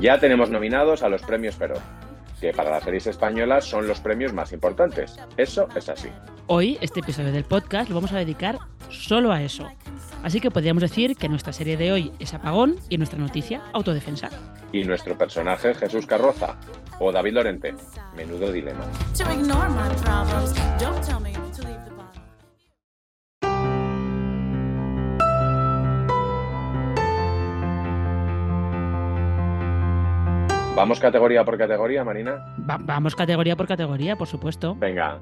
Ya tenemos nominados a los premios Feroz, que para las series españolas son los premios más importantes. Eso es así. Hoy, este episodio del podcast lo vamos a dedicar solo a eso. Así que podríamos decir que nuestra serie de hoy es Apagón y nuestra noticia Autodefensa. Y nuestro personaje Jesús Carroza o David Lorente. Menudo dilema. ¿Vamos categoría por categoría, Marina? vamos categoría por categoría, por supuesto. Venga,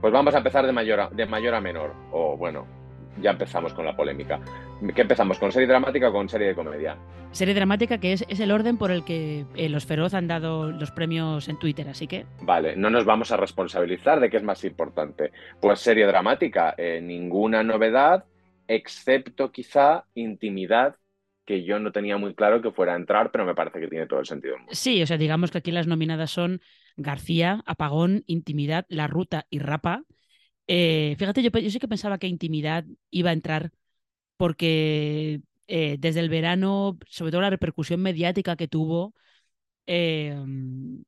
pues vamos a empezar de mayor a, de mayor a menor. O bueno, ya empezamos con la polémica. ¿Qué empezamos? ¿Con serie dramática o con serie de comedia? Serie dramática, que es, el orden por el que eh, los Feroz han dado los premios en Twitter, así que. Vale, no nos vamos a responsabilizar de qué es más importante. Pues serie dramática, eh, ninguna novedad, excepto quizá intimidad que yo no tenía muy claro que fuera a entrar, pero me parece que tiene todo el sentido. Sí, o sea, digamos que aquí las nominadas son García, Apagón, Intimidad, La Ruta y Rapa. Eh, fíjate, yo, yo, sí que pensaba que Intimidad iba a entrar porque eh, desde el verano, sobre todo la repercusión mediática que tuvo, eh,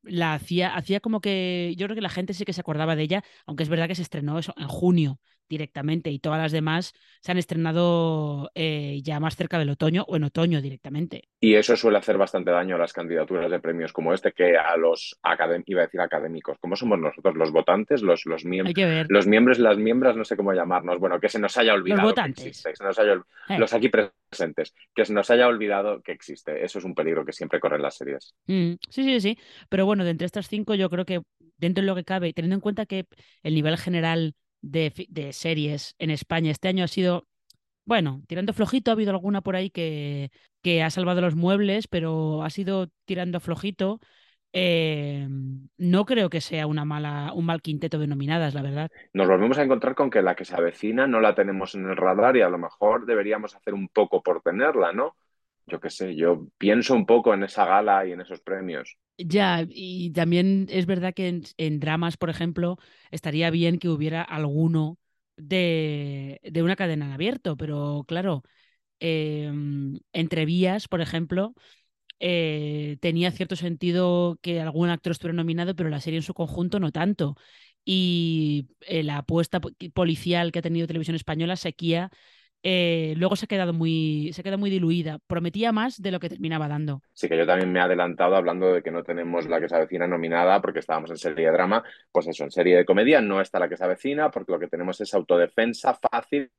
la hacía, hacía como que yo creo que la gente sí que se acordaba de ella, aunque es verdad que se estrenó eso en junio directamente y todas las demás se han estrenado eh, ya más cerca del otoño o en otoño directamente. Y eso suele hacer bastante daño a las candidaturas de premios como este que a los iba a decir académicos. ¿Cómo somos nosotros los votantes, los, los, miembros, los miembros, las miembros, no sé cómo llamarnos? Bueno, que se nos haya olvidado los votantes. Eh. los aquí presentes, que se nos haya olvidado que existe. Eso es un peligro que siempre corren las series. Mm, sí, sí, sí. Pero bueno, de entre estas cinco yo creo que dentro de lo que cabe, teniendo en cuenta que el nivel general de, series en España este año ha sido, bueno, tirando flojito, ha habido alguna por ahí que, que ha salvado los muebles, pero ha sido tirando flojito. Eh, no creo que sea una mala, un mal quinteto de nominadas, la verdad. Nos volvemos a encontrar con que la que se avecina no la tenemos en el radar y a lo mejor deberíamos hacer un poco por tenerla, ¿no? Yo qué sé, yo pienso un poco en esa gala y en esos premios. Ya, y también es verdad que en, dramas, por ejemplo, estaría bien que hubiera alguno de, de una cadena en abierto, pero claro, em, entre vías, por ejemplo, eh, tenía cierto sentido que algún actor estuviera nominado, pero la serie en su conjunto no tanto. Y eh, la apuesta policial que ha tenido Televisión Española, Sequía, eh, luego se ha quedado muy, se ha muy diluida. Prometía más de lo que terminaba dando. Sí, que yo también me he adelantado hablando de que no tenemos la que se avecina nominada porque estábamos en serie de drama. Pues eso, en serie de comedia no está la que se avecina porque lo que tenemos es autodefensa fácil,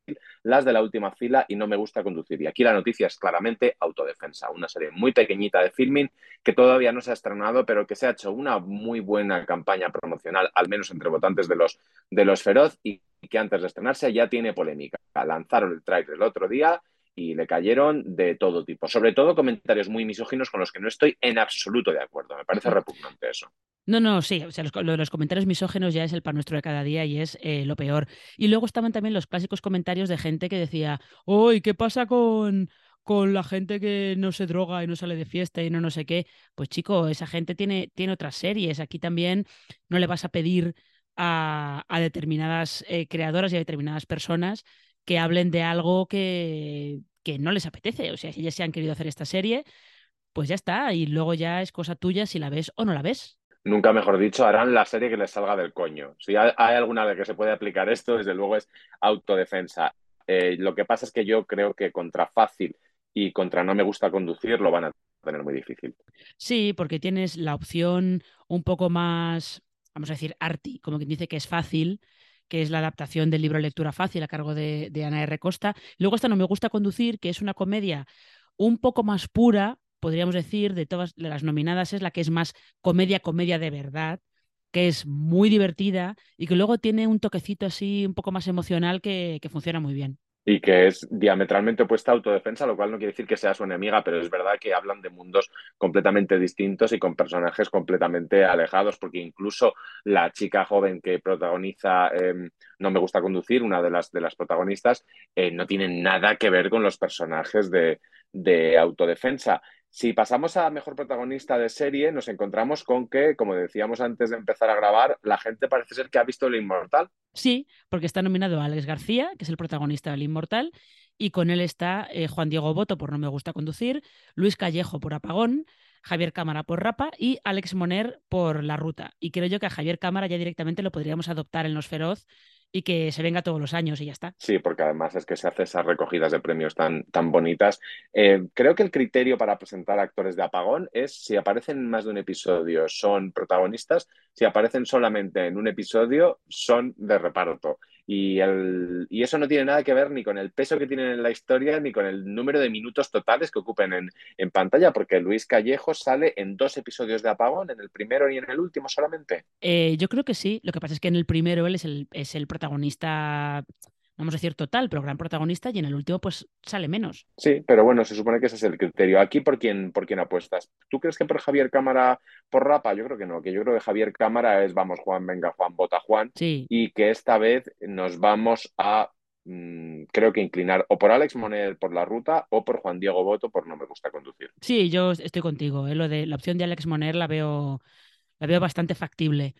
las de la última fila y no me gusta conducir. Y aquí la noticia es claramente autodefensa, una serie muy pequeñita de filming que todavía no se ha estrenado, pero que se ha hecho una muy buena campaña promocional, al menos entre votantes de los, de los feroz que antes de estrenarse ya tiene polémica. Lanzaron el trailer el otro día y le cayeron de todo tipo. Sobre todo comentarios muy misóginos con los que no estoy en absoluto de acuerdo. Me parece repugnante eso. No, no, sí, o sea, los, lo de los comentarios misógenos ya es el pan nuestro de cada día y es eh, lo peor. Y luego estaban también los clásicos comentarios de gente que decía, uy, ¿qué pasa con, con la gente que no se droga y no sale de fiesta y no no sé qué? Pues chico, esa gente tiene, tiene otras series. Aquí también no le vas a pedir a, determinadas eh, creadoras y a determinadas personas que hablen de algo que, que no les apetece. O sea, si ya se han querido hacer esta serie, pues ya está. Y luego ya es cosa tuya si la ves o no la ves. Nunca mejor dicho, harán la serie que les salga del coño. Si hay, alguna de que se puede aplicar esto, desde luego es autodefensa. Eh, lo que pasa es que yo creo que contra fácil y contra no me gusta conducir lo van a tener muy difícil. Sí, porque tienes la opción un poco más vamos a decir, arty, como quien dice que es fácil, que es la adaptación del libro Lectura Fácil a cargo de, Ana R. Costa. Luego esta No Me Gusta Conducir, que es una comedia un poco más pura, podríamos decir, de todas las nominadas, es la que es más comedia, comedia de verdad, que es muy divertida y que luego tiene un toquecito así un poco más emocional que funciona muy bien y que es diametralmente opuesta a autodefensa, lo cual no quiere decir que sea su enemiga, pero es verdad que hablan de mundos completamente distintos y con personajes completamente alejados, porque incluso la chica joven que protagoniza em, No me gusta conducir, una de las, de las protagonistas, eh, no tiene nada que ver con los personajes de, de autodefensa. Si pasamos a mejor protagonista de serie, nos encontramos con que, como decíamos antes de empezar a grabar, la gente parece ser que ha visto El Inmortal. Sí, porque está nominado Alex García, que es el protagonista del Inmortal, y con él está eh, Juan Diego Boto por No Me Gusta Conducir, Luis Callejo por Apagón, Javier Cámara por Rapa y Alex Moner por La Ruta. Y creo yo que a Javier Cámara ya directamente lo podríamos adoptar en Los Feroz y que se venga todos los años y ya está. Sí, porque además es que se hace esas recogidas de premios tan, tan bonitas. Eh, creo que el criterio para presentar actores de apagón es si aparecen en más de un episodio son protagonistas, si aparecen solamente en un episodio son de reparto. Y, el, y, eso no tiene nada que ver ni con el peso que tienen en la historia ni con el número de minutos totales que ocupen en, en, pantalla, porque Luis Callejo sale en dos episodios de Apagón, en el primero y en el último solamente. Eh, yo creo que sí. Lo que pasa es que en el primero él es el, es el protagonista vamos a decir total, pero gran protagonista, y en el último pues sale menos. Sí, pero bueno, se supone que ese es el criterio. Aquí, ¿por quién, por quién apuestas? ¿Tú crees que por Javier Cámara, por Rapa? Yo creo que no, que yo creo que Javier Cámara es vamos Juan, venga Juan, vota Juan, sí. y que esta vez nos vamos a, mmm, creo que inclinar o por Alex Moner por la ruta o por Juan Diego Boto por no me gusta conducir. Sí, yo estoy contigo, ¿eh? lo de la opción de Alex Moner la veo, la veo bastante factible.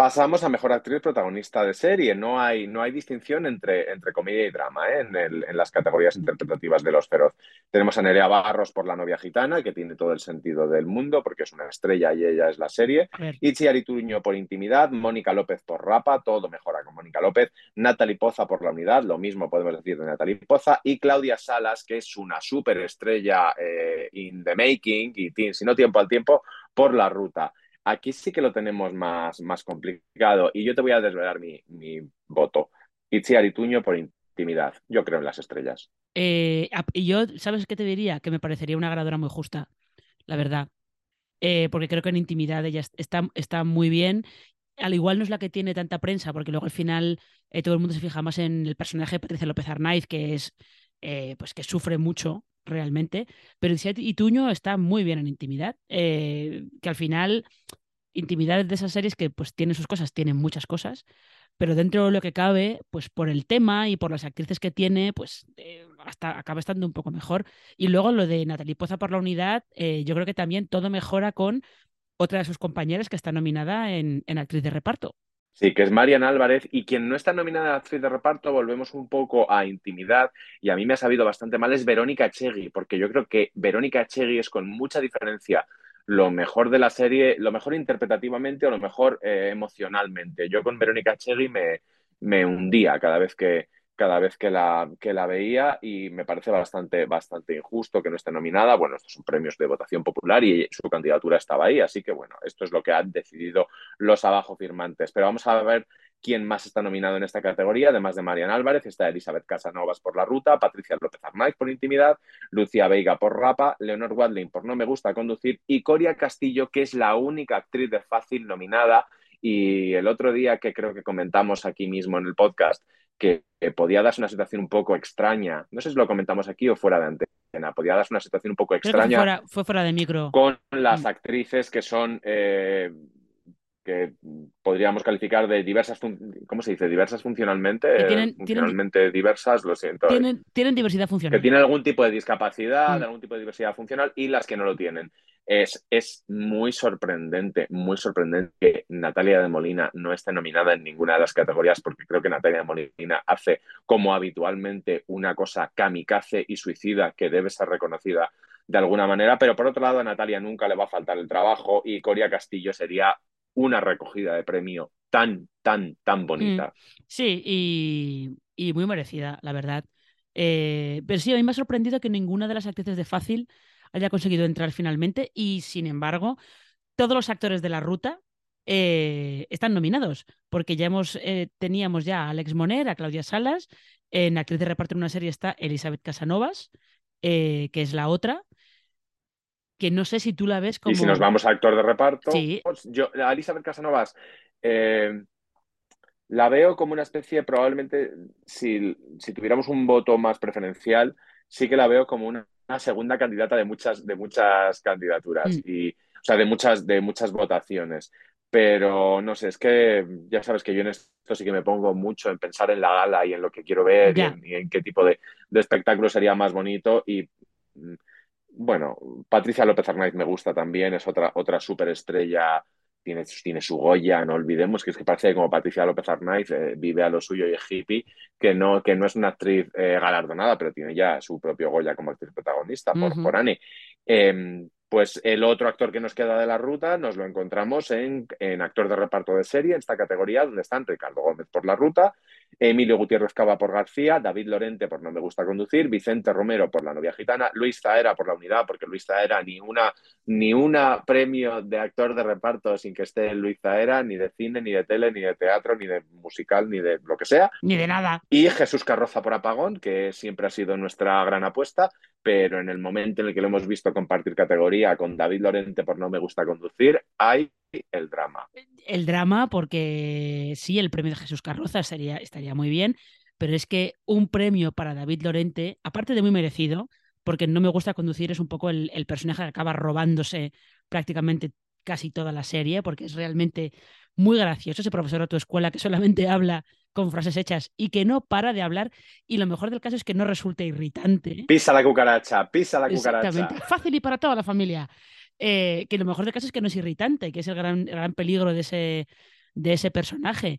Pasamos a mejor actriz protagonista de serie. No hay, no hay distinción entre, entre comedia y drama ¿eh? en, el, en, las categorías interpretativas de los feroz. Tenemos a Nerea Barros por La novia gitana, que tiene todo el sentido del mundo porque es una estrella y ella es la serie. Itzi Arituño por Intimidad, Mónica López por Rapa, todo mejora con Mónica López. Natalie Poza por La unidad, lo mismo podemos decir de Natalie Poza. Y Claudia Salas, que es una superestrella eh, in the making y si no tiempo al tiempo, por La ruta. Aquí sí que lo tenemos más, más complicado y yo te voy a desvelar mi, mi voto. Itziar Ituño por intimidad. Yo creo en las estrellas. Eh, y yo, ¿sabes qué te diría? Que me parecería una ganadora muy justa, la verdad. Eh, porque creo que en intimidad ella está, está muy bien. Al igual no es la que tiene tanta prensa, porque luego al final eh, todo el mundo se fija más en el personaje de Patricia López Arnaiz, que es pues que sufre mucho realmente. Pero Ituño está muy bien en intimidad. Eh, que al final intimidad de esas series que pues tienen sus cosas, tienen muchas cosas, pero dentro de lo que cabe, pues por el tema y por las actrices que tiene, pues eh, hasta acaba estando un poco mejor. Y luego lo de Natalie Poza por la unidad, eh, yo creo que también todo mejora con otra de sus compañeras que está nominada en actriz de reparto. Sí, que es Marian Álvarez y quien no está nominada a actriz de reparto, volvemos un poco a intimidad y a mí me ha sabido bastante mal, es Verónica Echegui, porque yo creo que Verónica Echegui es con mucha diferencia lo mejor de la serie, lo mejor interpretativamente o lo mejor eh, emocionalmente. Yo con Verónica Chegui me, me hundía cada vez que, cada vez que la, que la veía y me parece bastante, bastante injusto que no esté nominada. Bueno, estos son premios de votación popular y su candidatura estaba ahí, así que bueno, esto es lo que han decidido los abajo firmantes. Pero vamos a ver quién más está nominado en esta categoría, además de Marian Álvarez, está Elizabeth Casanovas por La Ruta, Patricia López Arnaiz por Intimidad, Lucía Veiga por Rapa, Leonor Wadlin por No Me Gusta Conducir y Coria Castillo, que es la única actriz de Fácil nominada. Y el otro día que creo que comentamos aquí mismo en el podcast, que, podía darse una situación un poco extraña, no sé si lo comentamos aquí o fuera de antena, podía darse una situación un poco extraña. Fue fuera, fue fuera, de micro. Con las mm. actrices que son eh, que podríamos calificar de diversas, ¿cómo se dice? Diversas funcionalmente, tienen, funcionalmente tienen, diversas, lo siento. Tienen, tienen, diversidad funcional. Que tienen algún tipo de discapacidad, mm. algún tipo de diversidad funcional y las que no lo tienen. Es, es muy sorprendente, muy sorprendente que Natalia de Molina no esté nominada en ninguna de las categorías porque creo que Natalia de Molina hace como habitualmente una cosa kamikaze y suicida que debe ser reconocida de alguna manera, pero por otro lado a Natalia nunca le va a faltar el trabajo y Coria Castillo sería una recogida de premio tan, tan, tan bonita. Mm, sí, y, y, muy merecida, la verdad. Eh, pero sí, a mí me ha sorprendido que ninguna de las actrices de Fácil haya conseguido entrar finalmente y, sin embargo, todos los actores de la ruta eh, están nominados, porque ya hemos, eh, teníamos ya a Alex Moner, a Claudia Salas, en actriz de reparto en una serie está Elizabeth Casanovas, que es la otra, que no sé si tú la ves como... Y si nos vamos a actor de reparto, pues yo, a Elizabeth Casanovas eh, la veo como una especie, probablemente, si, si, tuviéramos un voto más preferencial, sí que la veo como una, segunda candidata de muchas, de muchas candidaturas, mm. y, o sea, de muchas, de muchas votaciones. Pero no sé, es que ya sabes que yo en esto sí que me pongo mucho en pensar en la gala y en lo que quiero ver y en, y en, qué tipo de, de espectáculo sería más bonito y mm, bueno, Patricia López Arnaiz me gusta también, es otra, otra superestrella, tiene, tiene su Goya, no olvidemos que es que parece como Patricia López Arnaiz eh, vive a lo suyo y es hippie, que no, que no es una actriz eh, galardonada, pero tiene ya su propio Goya como actriz protagonista por, por Annie. Em, pues el otro actor que nos queda de la ruta nos lo encontramos en, en actor de reparto de serie, en esta categoría, donde están Ricardo Gómez por la ruta, Emilio Gutiérrez Cava por García, David Lorente por No Me Gusta Conducir, Vicente Romero por La Novia Gitana, Luis Zaera por La Unidad, porque Luis Zaera ni una, ni una premio de actor de reparto sin que esté Luis Zaera, ni de cine, ni de tele, ni de teatro, ni de musical, ni de lo que sea. Ni de nada. Y Jesús Carroza por Apagón, que siempre ha sido nuestra gran apuesta, pero en el momento en el que lo hemos visto compartir categoría con David Lorente por No Me Gusta Conducir, hay el drama. El drama, porque sí, el premio de Jesús Carroza sería, estaría muy bien, pero es que un premio para David Lorente, aparte de muy merecido, porque no me gusta conducir, es un poco el, el personaje que acaba robándose prácticamente casi toda la serie, porque es realmente muy gracioso ese profesor de tu escuela que solamente habla con frases hechas y que no para de hablar y lo mejor del caso es que no resulta irritante. Pisa la cucaracha, pisa la cucaracha. Exactamente, fácil y para toda la familia. Eh, que lo mejor del caso es que no es irritante, que es el gran, el gran peligro de ese, de ese personaje.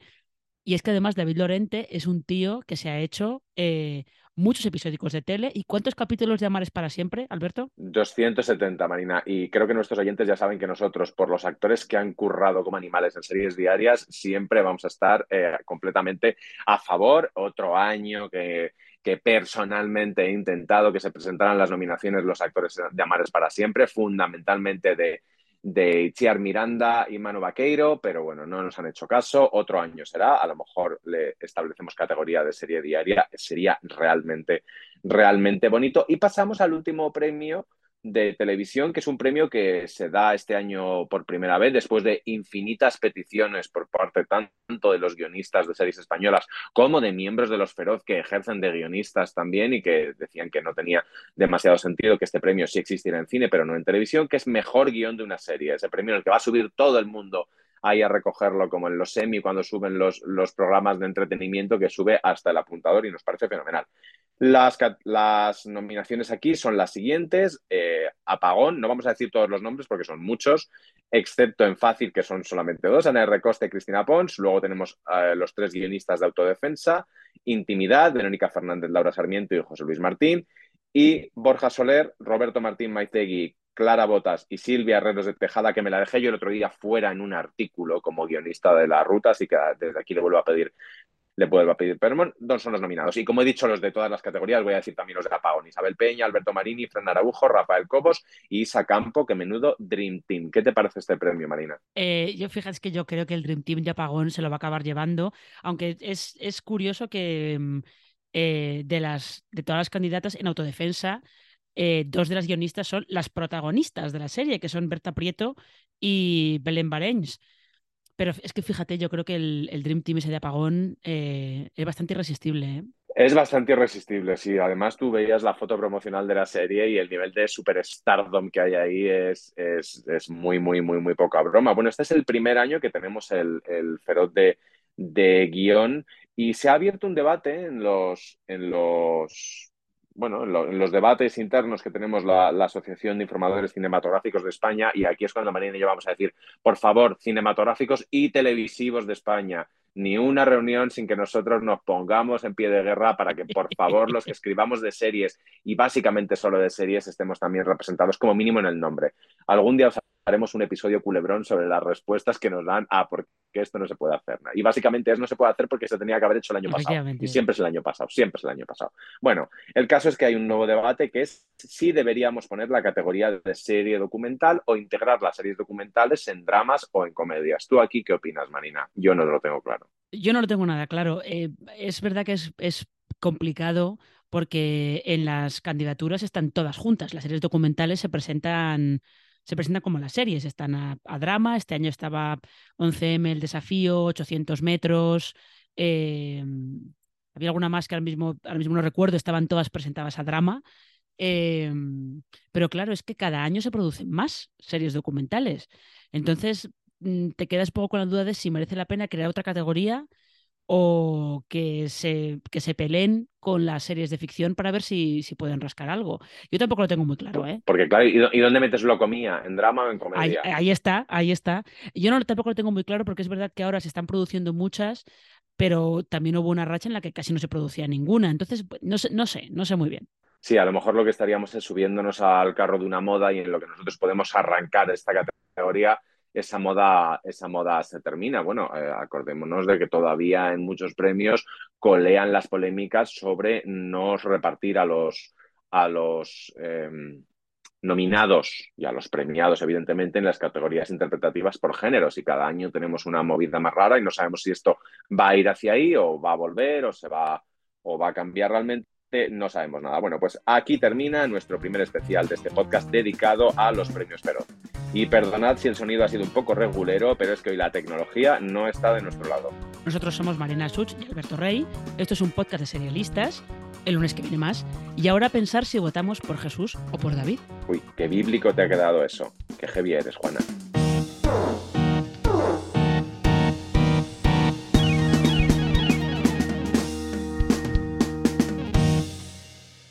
Y es que además David Lorente es un tío que se ha hecho eh, muchos episódicos de tele. ¿Y cuántos capítulos de Amar es para siempre, Alberto? 270, Marina. Y creo que nuestros oyentes ya saben que nosotros, por los actores que han currado como animales en series diarias, siempre vamos a estar eh, completamente a favor. Otro año que, que personalmente he intentado que se presentaran las nominaciones los actores de Amares para siempre, fundamentalmente de, de Itziar Miranda y Manu Vaqueiro, pero bueno, no nos han hecho caso. Otro año será, a lo mejor le establecemos categoría de serie diaria, sería realmente, realmente bonito. Y pasamos al último premio de televisión, que es un premio que se da este año por primera vez, después de infinitas peticiones por parte tanto de los guionistas de series españolas como de miembros de los Feroz que ejercen de guionistas también y que decían que no tenía demasiado sentido que este premio sí existiera en cine, pero no en televisión, que es mejor guion de una serie, ese premio en el que va a subir todo el mundo ahí a recogerlo, como en los semi, cuando suben los, los programas de entretenimiento, que sube hasta el apuntador y nos parece fenomenal. Las, las, nominaciones aquí son las siguientes. Eh, Apagón, no vamos a decir todos los nombres porque son muchos, excepto en Fácil, que son solamente dos, Ana R. Costa y Cristina Pons. Luego tenemos eh, los tres guionistas de autodefensa, Intimidad, Verónica Fernández, Laura Sarmiento y José Luis Martín. Y Borja Soler, Roberto Martín Maitegui, Clara Botas y Silvia Herreros de Tejada, que me la dejé yo el otro día fuera en un artículo como guionista de la ruta, así que desde aquí le vuelvo a pedir le vuelvo a pedir perdón, son los nominados. Y como he dicho, los de todas las categorías, voy a decir también los de Apagón. Isabel Peña, Alberto Marini, Fran Araujo, Rafael Cobos y Isa Campo, que menudo Dream Team. ¿Qué te parece este premio, Marina? Eh, yo fíjate que yo creo que el Dream Team de Apagón se lo va a acabar llevando, aunque es, es curioso que eh, de, las, de todas las candidatas en autodefensa, eh, dos de las guionistas son las protagonistas de la serie, que son Berta Prieto y Belén Barenys. Pero es que fíjate, yo creo que el, Dream Team ese de Apagón eh, es bastante irresistible. ¿eh? Es bastante irresistible, sí. Además, tú veías la foto promocional de la serie y el nivel de superstardom que hay ahí es, es, es muy, muy, muy, muy poca broma. Bueno, este es el primer año que tenemos el, el feroz de, de guion y se ha abierto un debate en los, en los bueno, en, lo, en, los debates internos que tenemos la, la, Asociación de Informadores Cinematográficos de España, y aquí es cuando Marina y yo vamos a decir, por favor, cinematográficos y televisivos de España, ni una reunión sin que nosotros nos pongamos en pie de guerra para que, por favor, los que escribamos de series y básicamente solo de series estemos también representados como mínimo en el nombre. Algún día os haremos un episodio culebrón sobre las respuestas que nos dan a por qué esto no se puede hacer. Y básicamente es no se puede hacer porque se tenía que haber hecho el año pasado. Y siempre es el año pasado, siempre es el año pasado. Bueno, el caso es que hay un nuevo debate que es si deberíamos poner la categoría de serie documental o integrar las series documentales en dramas o en comedias. ¿Tú aquí qué opinas, Marina? Yo no lo tengo claro. Yo no lo tengo nada claro. Eh, es verdad que es, es complicado porque en las candidaturas están todas juntas. Las series documentales se presentan se presentan como las series, están a, drama, este año estaba 11M el desafío, 800 metros, eh, había alguna más que ahora mismo, ahora mismo no recuerdo, estaban todas presentadas a drama, eh, pero claro, es que cada año se producen más series documentales, entonces te quedas poco con la duda de si merece la pena crear otra categoría o que se, que se peleen con las series de ficción para ver si, si pueden rascar algo. Yo tampoco lo tengo muy claro, ¿eh? Porque claro, ¿y, dónde metes lo comía? ¿En drama o en comedia? Ahí, está, ahí está. Yo no, tampoco lo tengo muy claro porque es verdad que ahora se están produciendo muchas, pero también hubo una racha en la que casi no se producía ninguna. Entonces, pues, no sé, no sé, no sé muy bien. Sí, a lo mejor lo que estaríamos es subiéndonos al carro de una moda y en lo que nosotros podemos arrancar esta categoría, esa moda, esa moda se termina. Bueno, eh, acordémonos de que todavía en muchos premios colean las polémicas sobre no repartir a los, a los em, nominados y a los premiados, evidentemente, en las categorías interpretativas por géneros. Y cada año tenemos una movida más rara y no sabemos si esto va a ir hacia ahí o va a volver o se va o va a cambiar realmente no sabemos nada. Bueno, pues aquí termina nuestro primer especial de este podcast dedicado a los premios Perón. Y perdonad si el sonido ha sido un poco regulero, pero es que hoy la tecnología no está de nuestro lado. Nosotros somos Marina Such y Alberto Rey. Esto es un podcast de serialistas. El lunes que viene más. Y ahora pensar si votamos por Jesús o por David. Uy, qué bíblico te ha quedado eso. Qué heavy eres, Juana.